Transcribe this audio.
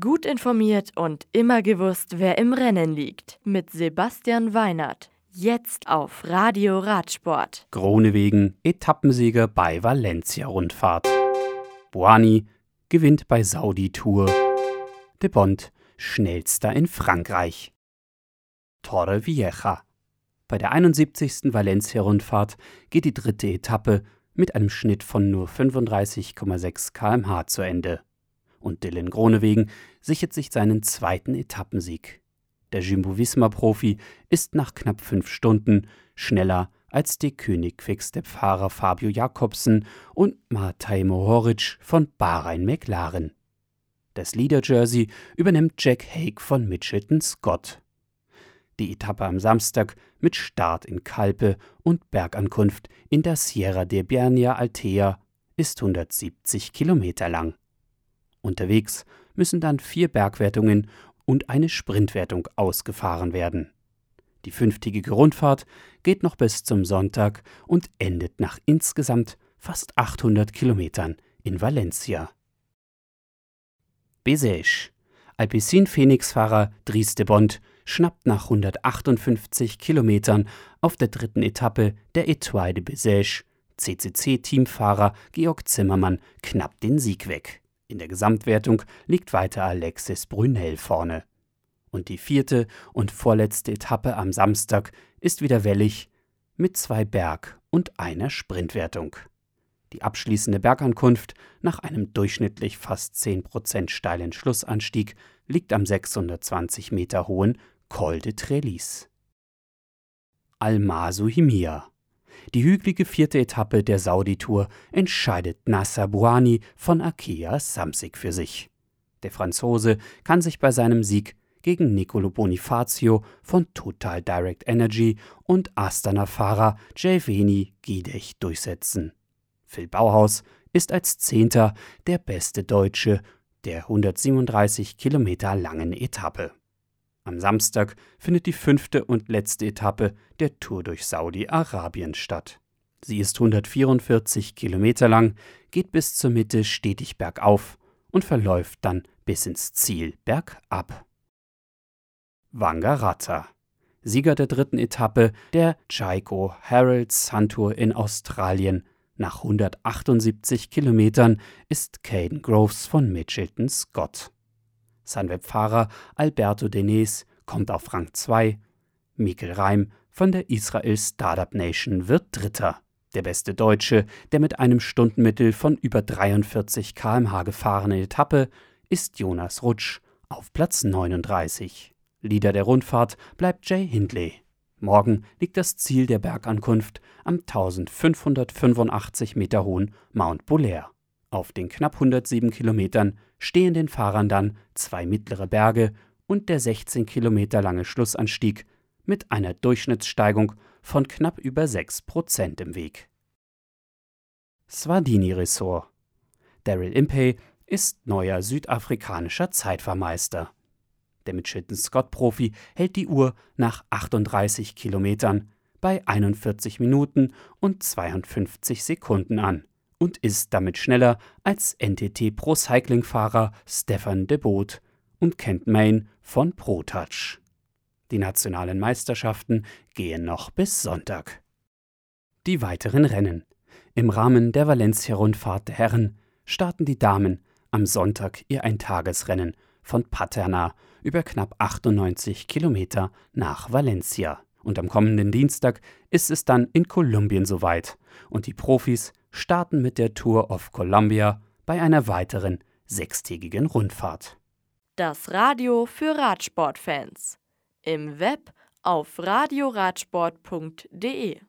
Gut informiert und immer gewusst, wer im Rennen liegt. Mit Sebastian Weinert. Jetzt auf Radio Radsport. Gronewegen Etappensieger bei Valencia-Rundfahrt. Buani gewinnt bei Saudi-Tour. De Bond schnellster in Frankreich. Torre Vieja. Bei der 71. Valencia-Rundfahrt geht die dritte Etappe mit einem Schnitt von nur 35,6 km/h zu Ende und Dylan Gronewegen sichert sich seinen zweiten Etappensieg. Der Jumbo-Visma-Profi ist nach knapp fünf Stunden schneller als die König-Quickstep-Fahrer Fabio Jakobsen und Matej Mohoric von Bahrain McLaren. Das Leader-Jersey übernimmt Jack Haig von Mitchelton Scott. Die Etappe am Samstag mit Start in Kalpe und Bergankunft in der Sierra de Biernia Altea ist 170 Kilometer lang. Unterwegs müssen dann vier Bergwertungen und eine Sprintwertung ausgefahren werden. Die fünftägige Rundfahrt geht noch bis zum Sonntag und endet nach insgesamt fast 800 Kilometern in Valencia. Besège. Alpecin Phoenix-Fahrer Dries de Bond schnappt nach 158 Kilometern auf der dritten Etappe der Etoile de Besège CCC-Teamfahrer Georg Zimmermann knapp den Sieg weg. In der Gesamtwertung liegt weiter Alexis Brunel vorne. Und die vierte und vorletzte Etappe am Samstag ist wieder wellig mit zwei Berg- und einer Sprintwertung. Die abschließende Bergankunft nach einem durchschnittlich fast 10% steilen Schlussanstieg liegt am 620 Meter hohen Col de Trelis. Almasu Himia die hügelige vierte Etappe der Saudi-Tour entscheidet Nasser Bouani von Akea Samsic für sich. Der Franzose kann sich bei seinem Sieg gegen Nicolo Bonifacio von Total Direct Energy und Astana-Fahrer Jeveni Gidech durchsetzen. Phil Bauhaus ist als Zehnter der beste Deutsche der 137 Kilometer langen Etappe. Am Samstag findet die fünfte und letzte Etappe der Tour durch Saudi-Arabien statt. Sie ist 144 Kilometer lang, geht bis zur Mitte stetig bergauf und verläuft dann bis ins Ziel bergab. Wangaratta Sieger der dritten Etappe der Jaiko Herald Sun Tour in Australien. Nach 178 Kilometern ist Caden Groves von Mitchelton Scott. Sunweb-Fahrer Alberto Denes kommt auf Rang 2. Mikkel Reim von der Israel Startup Nation wird Dritter. Der beste Deutsche, der mit einem Stundenmittel von über 43 km/h gefahrene Etappe, ist Jonas Rutsch auf Platz 39. Leader der Rundfahrt bleibt Jay Hindley. Morgen liegt das Ziel der Bergankunft am 1585 Meter hohen Mount Bolaire. Auf den knapp 107 Kilometern stehen den Fahrern dann zwei mittlere Berge und der 16 Kilometer lange Schlussanstieg mit einer Durchschnittssteigung von knapp über 6 Prozent im Weg. Swardini Ressort Daryl Impey ist neuer südafrikanischer Zeitfahrmeister. Der Mitchelton Scott-Profi hält die Uhr nach 38 Kilometern bei 41 Minuten und 52 Sekunden an und ist damit schneller als NTT Pro Cycling-Fahrer Stefan de Boot und Kent Main von ProTouch. Die nationalen Meisterschaften gehen noch bis Sonntag. Die weiteren Rennen. Im Rahmen der Valencia-Rundfahrt der Herren starten die Damen am Sonntag ihr Eintagesrennen von Paterna über knapp 98 Kilometer nach Valencia. Und am kommenden Dienstag ist es dann in Kolumbien soweit und die Profis starten mit der Tour of Columbia bei einer weiteren sechstägigen Rundfahrt. Das Radio für Radsportfans. Im Web auf radioradsport.de